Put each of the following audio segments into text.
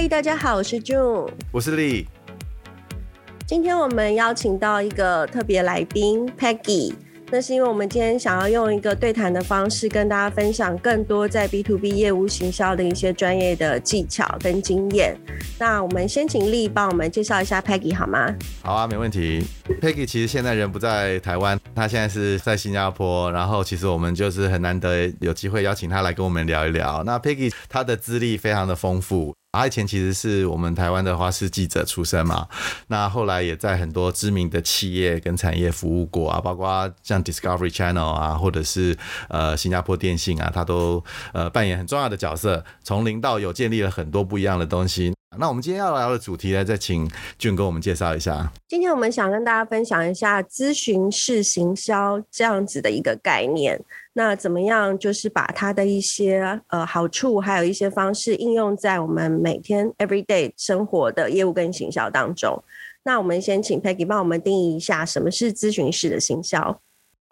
嗨，大家好，我是 June，我是 Lee。今天我们邀请到一个特别来宾 Peggy。那是因为我们今天想要用一个对谈的方式，跟大家分享更多在 B to B 业务行销的一些专业的技巧跟经验。那我们先请 Lee 帮我们介绍一下 Peggy 好吗？好啊，没问题。Peggy 其实现在人不在台湾，他现在是在新加坡。然后其实我们就是很难得有机会邀请他来跟我们聊一聊。那 Peggy 他的资历非常的丰富。他以前其实是我们台湾的华视记者出身嘛，那后来也在很多知名的企业跟产业服务过啊，包括像 Discovery Channel 啊，或者是呃新加坡电信啊，他都呃扮演很重要的角色，从零到有建立了很多不一样的东西。那我们今天要聊的主题呢，再请俊哥我们介绍一下。今天我们想跟大家分享一下咨询式行销这样子的一个概念。那怎么样，就是把它的一些呃好处，还有一些方式应用在我们每天 everyday 生活的业务跟行销当中。那我们先请 Peggy 帮我们定义一下什么是咨询式的行销。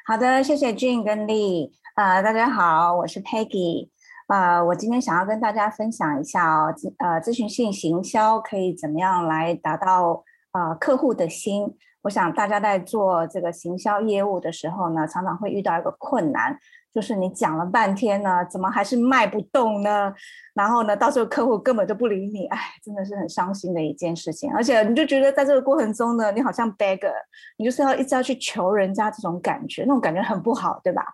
好的，谢谢 June 跟 Lee。呃，大家好，我是 Peggy。呃，我今天想要跟大家分享一下哦，呃，咨询性行销可以怎么样来达到呃客户的心？我想大家在做这个行销业务的时候呢，常常会遇到一个困难，就是你讲了半天呢，怎么还是卖不动呢？然后呢，到时候客户根本就不理你，哎，真的是很伤心的一件事情。而且你就觉得在这个过程中呢，你好像 beggar，你就是要一直要去求人家这种感觉，那种感觉很不好，对吧？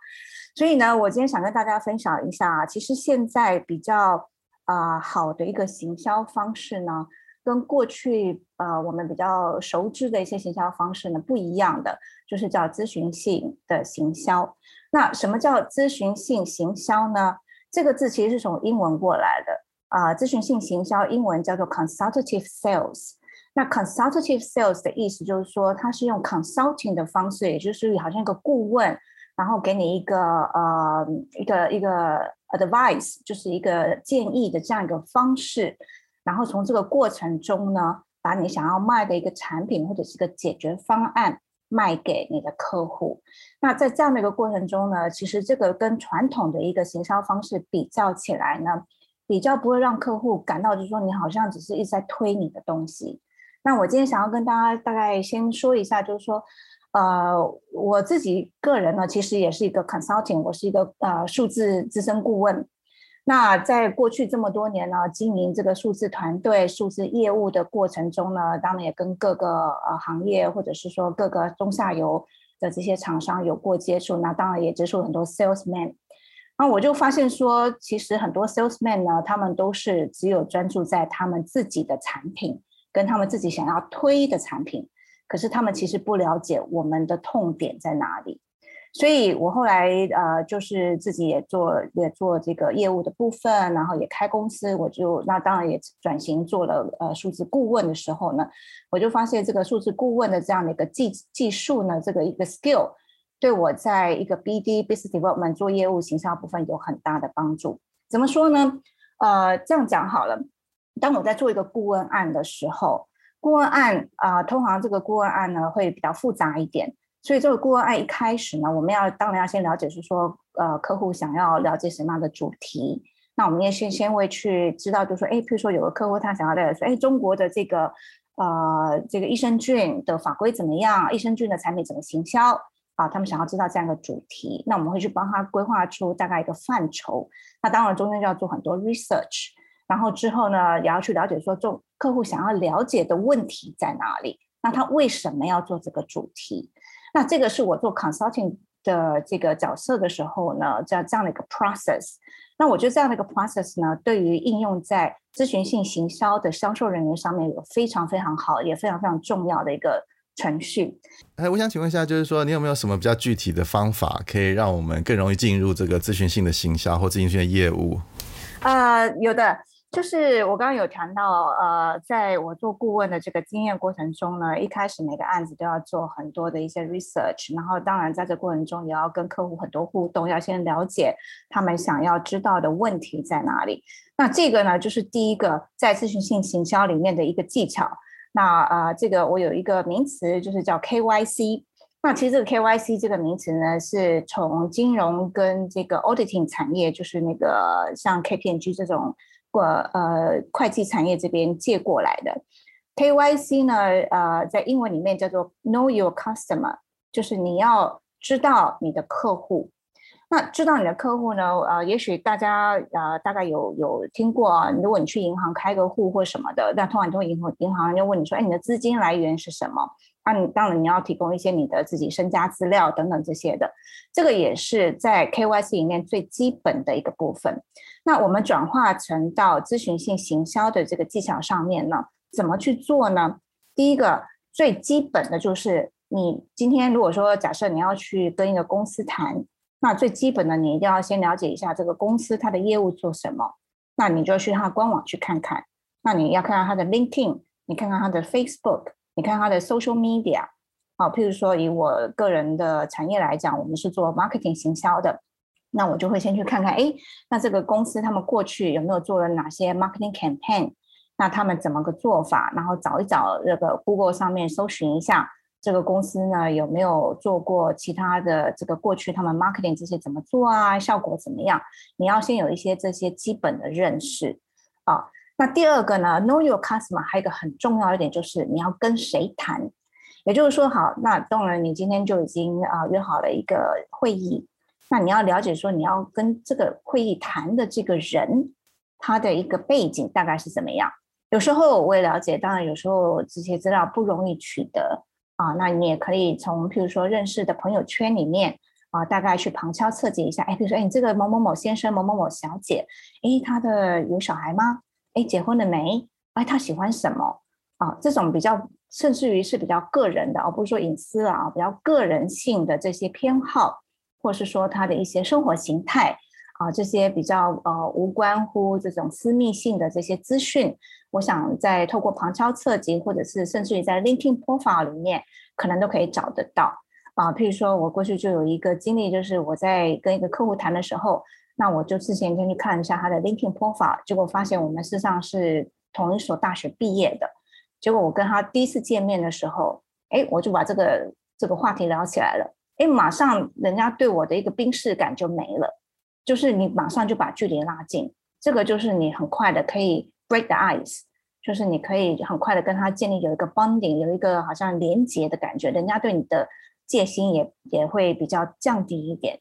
所以呢，我今天想跟大家分享一下啊，其实现在比较啊、好的一个行销方式呢，跟过去呃我们比较熟知的一些行销方式呢不一样的，就是叫咨询性的行销。那什么叫咨询性行销呢？这个字其实是从英文过来的啊、呃，咨询性行销英文叫做 consultative sales。那 consultative sales 的意思就是说，它是用 consulting 的方式，也就是好像一个顾问。然后给你一个呃一个一个 advice，就是一个建议的这样一个方式，然后从这个过程中呢，把你想要卖的一个产品或者是一个解决方案卖给你的客户。那在这样的一个过程中呢，其实这个跟传统的一个行销方式比较起来呢，比较不会让客户感到就是说你好像只是一直在推你的东西。那我今天想要跟大家大概先说一下，就是说。呃，我自己个人呢，其实也是一个 consulting，我是一个呃数字资深顾问。那在过去这么多年呢，经营这个数字团队、数字业务的过程中呢，当然也跟各个呃行业或者是说各个中下游的这些厂商有过接触。那当然也接触很多 salesman。那我就发现说，其实很多 salesman 呢，他们都是只有专注在他们自己的产品跟他们自己想要推的产品。可是他们其实不了解我们的痛点在哪里，所以我后来呃就是自己也做也做这个业务的部分，然后也开公司，我就那当然也转型做了呃数字顾问的时候呢，我就发现这个数字顾问的这样的一个技技术呢，这个一个 skill 对我在一个 BD business development 做业务行销部分有很大的帮助。怎么说呢？呃，这样讲好了，当我在做一个顾问案的时候。顾问案啊、通常这个顾问案呢会比较复杂一点，所以这个顾问案一开始呢，我们要当然要先了解是说，呃，客户想要了解什么样的主题，那我们也先先会去知道，就是说，哎，譬如说有个客户他想要了解说，哎，中国的这个呃这个益生菌的法规怎么样，益生菌的产品怎么行销啊，他们想要知道这样一个主题，那我们会去帮他规划出大概一个范畴，那当然中间就要做很多 research。然后之后呢，也要去了解说，这客户想要了解的问题在哪里？那他为什么要做这个主题？那这个是我做 consulting 的这个角色的时候呢，这样这样的一个 process。那我觉得这样的一个 process 呢，对于应用在咨询性行销的销售人员上面有非常非常好，也非常非常重要的一个程序。哎，我想请问一下，就是说你有没有什么比较具体的方法，可以让我们更容易进入这个咨询性的行销或咨询性的业务？啊、呃，有的。就是我刚刚有谈到，呃，在我做顾问的这个经验过程中呢，一开始每个案子都要做很多的一些 research，然后当然在这过程中也要跟客户很多互动，要先了解他们想要知道的问题在哪里。那这个呢，就是第一个在咨询性行销里面的一个技巧。那呃，这个我有一个名词，就是叫 KYC。那其实这个 KYC 这个名词呢，是从金融跟这个 auditing 产业，就是那个像 KPMG 这种。过呃会计产业这边借过来的。KYC 呢，呃，在英文里面叫做 Know Your Customer，就是你要知道你的客户。那知道你的客户呢？呃，也许大家呃大概有有听过。如果你去银行开个户或什么的，那通常都银行银行就问你说：“哎，你的资金来源是什么？”那你当然你要提供一些你的自己身家资料等等这些的。这个也是在 KYC 里面最基本的一个部分。那我们转化成到咨询性行销的这个技巧上面呢，怎么去做呢？第一个最基本的就是，你今天如果说假设你要去跟一个公司谈。那最基本的，你一定要先了解一下这个公司它的业务做什么。那你就去它官网去看看。那你要看看它的 LinkedIn，你看看它的 Facebook，你看它的 Social Media。好，譬如说以我个人的产业来讲，我们是做 Marketing 行销的，那我就会先去看看，哎，那这个公司他们过去有没有做了哪些 Marketing Campaign？那他们怎么个做法？然后找一找这个 Google 上面搜寻一下。这个公司呢，有没有做过其他的这个过去他们 marketing 这些怎么做啊？效果怎么样？你要先有一些这些基本的认识啊。那第二个呢，know your customer 还有一个很重要一点就是你要跟谁谈，也就是说，好，那当然你今天就已经啊约好了一个会议，那你要了解说你要跟这个会议谈的这个人他的一个背景大概是怎么样。有时候我也了解，当然有时候这些资料不容易取得。啊，那你也可以从譬如说认识的朋友圈里面啊，大概去旁敲侧击一下。哎，比如说，哎，你这个某某某先生、某某某小姐，哎，他的有小孩吗？哎，结婚了没？哎，他喜欢什么？啊，这种比较甚至于是比较个人的，而不是说隐私啊，比较个人性的这些偏好，或是说他的一些生活形态。啊，这些比较呃无关乎这种私密性的这些资讯，我想在透过旁敲侧击，或者是甚至于在 LinkedIn Profile 里面，可能都可以找得到。啊，譬如说我过去就有一个经历，就是我在跟一个客户谈的时候，那我就之前先去看一下他的 LinkedIn Profile，结果发现我们事实上是同一所大学毕业的。结果我跟他第一次见面的时候，哎，我就把这个这个话题聊起来了，哎，马上人家对我的一个冰释感就没了。就是你马上就把距离拉近，这个就是你很快的可以 break the ice，就是你可以很快的跟他建立有一个 bonding，有一个好像连结的感觉，人家对你的戒心也也会比较降低一点。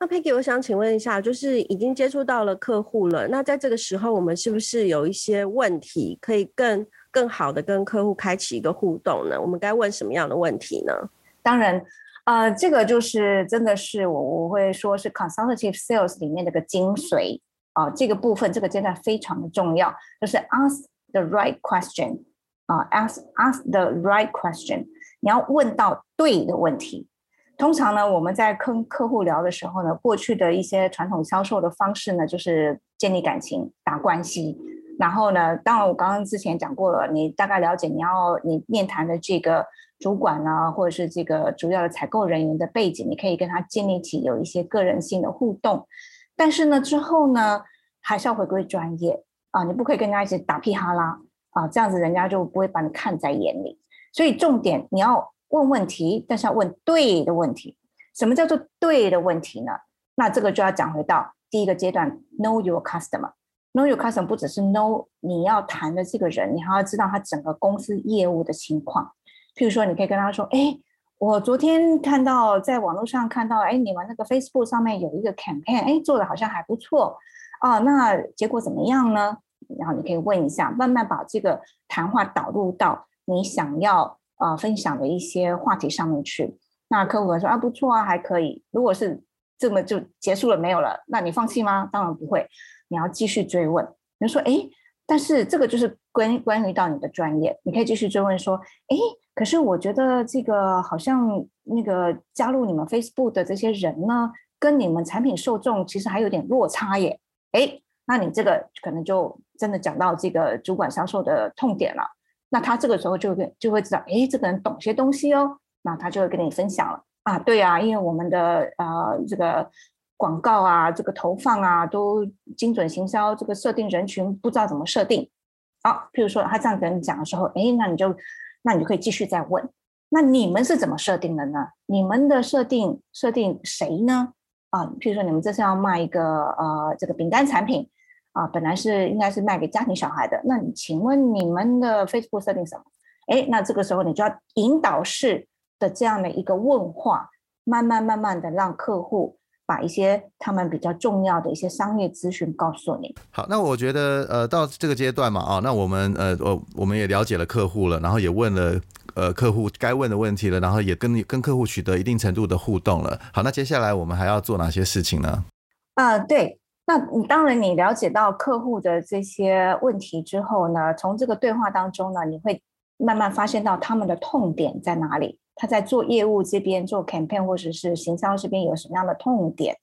那 Peggy，我想请问一下，就是已经接触到了客户了，那在这个时候，我们是不是有一些问题可以更更好的跟客户开启一个互动呢？我们该问什么样的问题呢？当然。呃，这个就是真的是我我会说是 consultative sales 里面的个精髓啊，这个部分这个阶段非常的重要，就是 ask the right question 啊，，ask ask the right question，你要问到对的问题。通常呢，我们在跟客户聊的时候呢，过去的一些传统销售的方式呢，就是建立感情、打关系，然后呢，当然我刚刚之前讲过了，你大概了解你要你面谈的这个。主管啊，或者是这个主要的采购人员的背景，你可以跟他建立起有一些个人性的互动。但是呢，之后呢，还是要回归专业啊，你不可以跟人家一起打屁哈啦啊，这样子人家就不会把你看在眼里。所以重点你要问问题，但是要问对的问题。什么叫做对的问题呢？那这个就要讲回到第一个阶段，Know your customer。Know your customer 不只是 know 你要谈的这个人，你还要知道他整个公司业务的情况。譬如说，你可以跟他说：“哎，我昨天看到在网络上看到，哎，你们那个 Facebook 上面有一个 campaign，哎，做的好像还不错啊。那结果怎么样呢？然后你可以问一下，慢慢把这个谈话导入到你想要啊分享的一些话题上面去。那客户会说啊，不错啊，还可以。如果是这么就结束了没有了，那你放弃吗？当然不会，你要继续追问。你说，哎，但是这个就是关关于到你的专业，你可以继续追问说，哎。”可是我觉得这个好像那个加入你们 Facebook 的这些人呢，跟你们产品受众其实还有点落差耶。哎，那你这个可能就真的讲到这个主管销售的痛点了。那他这个时候就会就会知道，哎，这个人懂些东西哦。那他就会跟你分享了啊，对啊，因为我们的呃这个广告啊，这个投放啊，都精准行销，这个设定人群不知道怎么设定。好，啊，譬如说他这样跟你讲的时候，哎，那你就。那你就可以继续再问，那你们是怎么设定的呢？你们的设定设定谁呢？啊，譬如说你们这是要卖一个呃这个饼干产品啊，本来是应该是卖给家庭小孩的，那你请问你们的 Facebook 设定什么？哎，那这个时候你就要引导式的这样的一个问话，慢慢慢慢的让客户把一些他们比较重要的一些商业资讯告诉你。好，那我觉得呃到这个阶段嘛，啊，那我们呃我我们也了解了客户了，然后也问了呃客户该问的问题了，然后也跟跟客户取得一定程度的互动了。好，那接下来我们还要做哪些事情呢？啊、呃，对，那你当然你了解到客户的这些问题之后呢，从这个对话当中呢，你会。慢慢发现到他们的痛点在哪里，他在做业务这边做 campaign 或者是行销这边有什么样的痛点，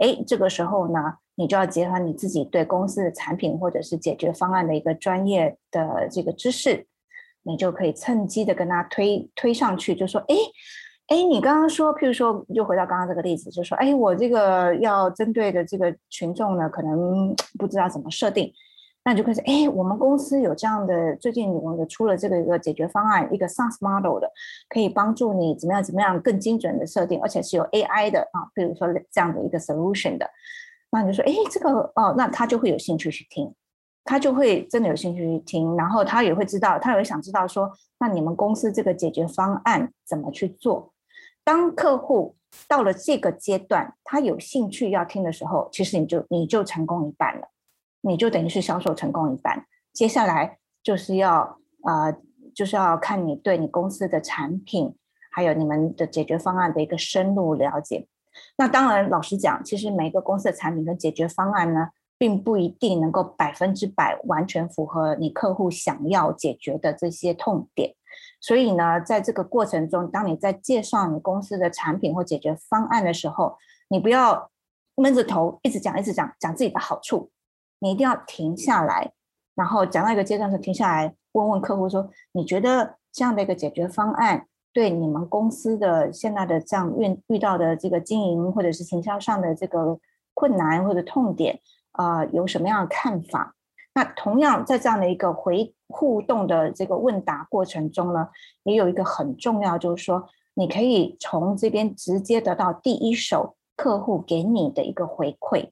诶，这个时候呢，你就要结合你自己对公司的产品或者是解决方案的一个专业的这个知识，你就可以趁机的跟他推推上去，就说，诶，诶，你刚刚说，譬如说，又回到刚刚这个例子，就说，诶，我这个要针对的这个群众呢，可能不知道怎么设定。那你就开始，哎，我们公司有这样的，最近我们出了这个一个解决方案，一个 SaaS model 的，可以帮助你怎么样怎么样更精准的设定，而且是有 AI 的啊，比如说这样的一个 solution 的，那你就说，哎，这个哦，那他就会有兴趣去听，他就会真的有兴趣去听，然后他也会知道，他也会想知道说，那你们公司这个解决方案怎么去做？当客户到了这个阶段，他有兴趣要听的时候，其实你就你就成功一半了。你就等于是销售成功一半，接下来就是要呃，就是要看你对你公司的产品，还有你们的解决方案的一个深入了解。那当然，老实讲，其实每个公司的产品跟解决方案呢，并不一定能够百分之百完全符合你客户想要解决的这些痛点。所以呢，在这个过程中，当你在介绍你公司的产品或解决方案的时候，你不要闷着头一直讲一直讲讲自己的好处。你一定要停下来，然后讲到一个阶段时停下来，问问客户说：“你觉得这样的一个解决方案对你们公司的现在的这样遇遇到的这个经营或者是行销上的这个困难或者痛点，呃，有什么样的看法？”那同样在这样的一个回互动的这个问答过程中呢，也有一个很重要，就是说你可以从这边直接得到第一手客户给你的一个回馈。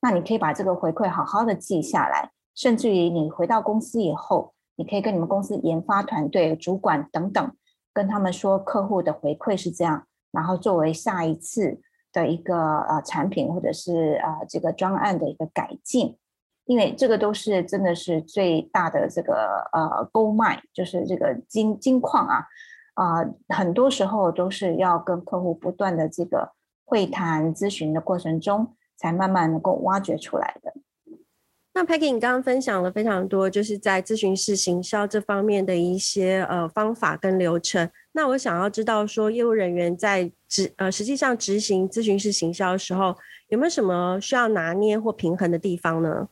那你可以把这个回馈好好的记下来，甚至于你回到公司以后，你可以跟你们公司研发团队、主管等等，跟他们说客户的回馈是这样，然后作为下一次的一个呃产品或者是呃这个专案的一个改进，因为这个都是真的是最大的这个呃 gold mine，就是这个金金矿啊啊、很多时候都是要跟客户不断的这个会谈咨询的过程中。才慢慢能够挖掘出来的。那 Peggy，你刚刚分享了非常多，就是在咨询式行销这方面的一些呃方法跟流程。那我想要知道说，业务人员在执呃实际上执行咨询师行销的时候，有没有什么需要拿捏或平衡的地方呢？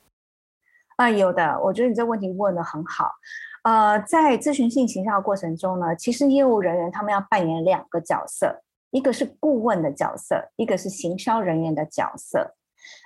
啊、有的。我觉得你这问题问的很好。呃，在咨询性行销过程中呢，其实业务人员他们要扮演两个角色。一个是顾问的角色，一个是行销人员的角色。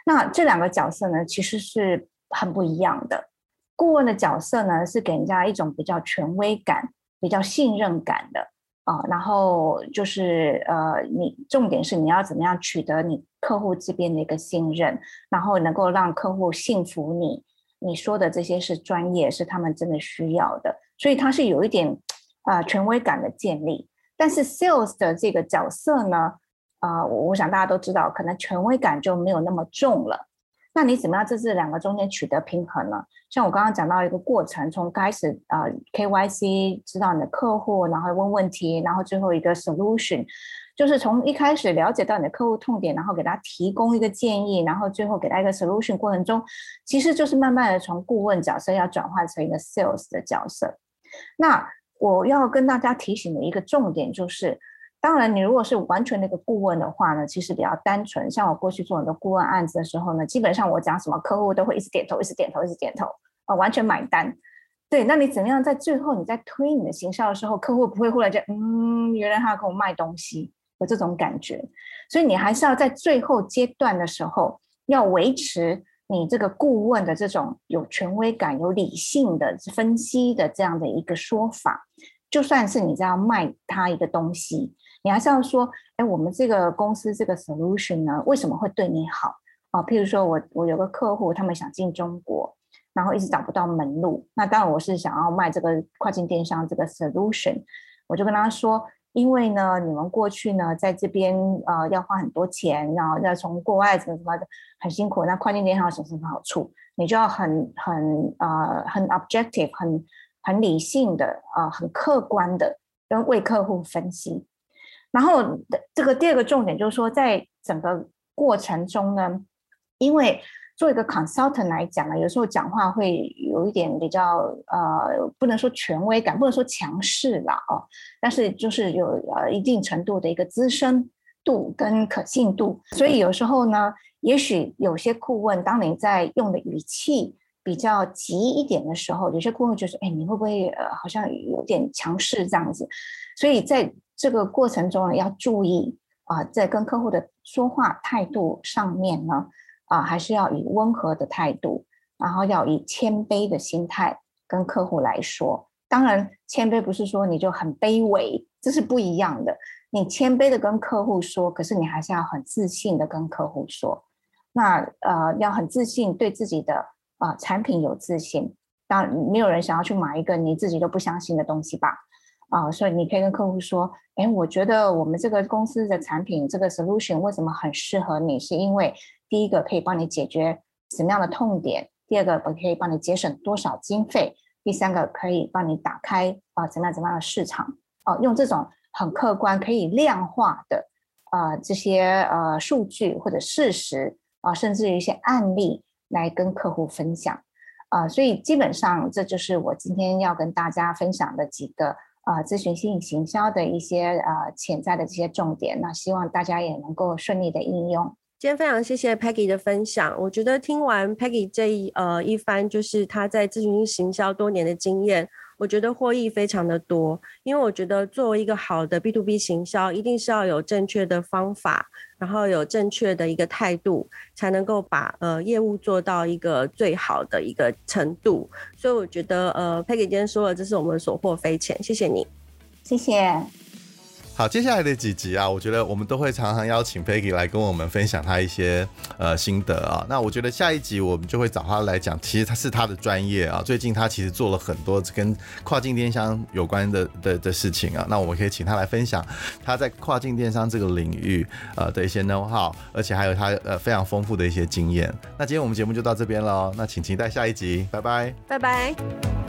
那这两个角色呢，其实是很不一样的。顾问的角色呢，是给人家一种比较权威感、比较信任感的啊、然后就是呃，你重点是你要怎么样取得你客户这边的一个信任，然后能够让客户信服你，你说的这些是专业，是他们真的需要的。所以它是有一点啊、权威感的建立。但是 sales 的这个角色呢，啊、呃，我想大家都知道，可能权威感就没有那么重了。那你怎么样在这两个中间取得平衡呢？像我刚刚讲到一个过程，从开始啊、呃、KYC 知道你的客户，然后问问题，然后最后一个 solution，就是从一开始了解到你的客户痛点，然后给他提供一个建议，然后最后给他一个 solution 过程中，其实就是慢慢的从顾问角色要转换成一个 sales 的角色。那我要跟大家提醒的一个重点就是，当然，你如果是完全的一个顾问的话呢，其实比较单纯。像我过去做很多顾问案子的时候呢，基本上我讲什么，客户都会一直点头，一直点头，一直点头，啊，完全买单。对，那你怎么样在最后你在推你的行销的时候，客户不会忽然间，嗯，原来他要跟我卖东西，有这种感觉。所以你还是要在最后阶段的时候，要维持。你这个顾问的这种有权威感、有理性的分析的这样的一个说法，就算是你在要卖他一个东西，你还是要说：哎，我们这个公司这个 solution 呢，为什么会对你好？啊，譬如说我我有个客户，他们想进中国，然后一直找不到门路。那当然我是想要卖这个跨境电商这个 solution，我就跟他说，因为呢，你们过去呢在这边呃要花很多钱，然后要从国外怎么怎么的很辛苦。那跨境电商有什么好处？你就要很很呃很 objective，很很理性的啊、呃，很客观的跟为客户分析。然后这个第二个重点就是说，在整个过程中呢。因为做一个 consultant 来讲呢，有时候讲话会有一点比较呃，不能说权威感，不能说强势啦哦，但是就是有呃一定程度的一个资深度跟可信度，所以有时候呢，也许有些顾问当你在用的语气比较急一点的时候，有些顾问就说：“哎，你会不会呃好像有点强势这样子？”所以在这个过程中呢，要注意啊、在跟客户的说话态度上面呢。啊，还是要以温和的态度，然后要以谦卑的心态跟客户来说。当然，谦卑不是说你就很卑微，这是不一样的。你谦卑的跟客户说，可是你还是要很自信的跟客户说。那呃，要很自信，对自己的啊、产品有自信。当然，没有人想要去买一个你自己都不相信的东西吧？啊、所以你可以跟客户说：“哎，我觉得我们这个公司的产品，这个 solution 为什么很适合你？是因为。”第一个可以帮你解决什么样的痛点，第二个我可以帮你节省多少经费，第三个可以帮你打开啊怎么样怎么样的市场哦、啊，用这种很客观可以量化的啊这些呃数据或者事实啊，甚至于一些案例来跟客户分享啊，所以基本上这就是我今天要跟大家分享的几个啊咨询性行销的一些啊潜在的这些重点，那希望大家也能够顺利的应用。今天非常谢谢 Peggy 的分享，我觉得听完 Peggy 这一呃一番，就是他在咨询行销多年的经验，我觉得获益非常的多。因为我觉得作为一个好的 B to B 行销，一定是要有正确的方法，然后有正确的一个态度，才能够把呃业务做到一个最好的一个程度。所以我觉得呃 Peggy 今天说了，这是我们所获非浅，谢谢你，谢谢。好，接下来的几集啊，我觉得我们都会常常邀请 Peggy 来跟我们分享他一些呃心得啊。那我觉得下一集我们就会找他来讲，其实他是他的专业啊。最近他其实做了很多跟跨境电商有关的的的事情啊。那我们可以请他来分享他在跨境电商这个领域呃的一些 know how，而且还有他呃非常丰富的一些经验。那今天我们节目就到这边喽，那请期待下一集，拜拜，拜拜。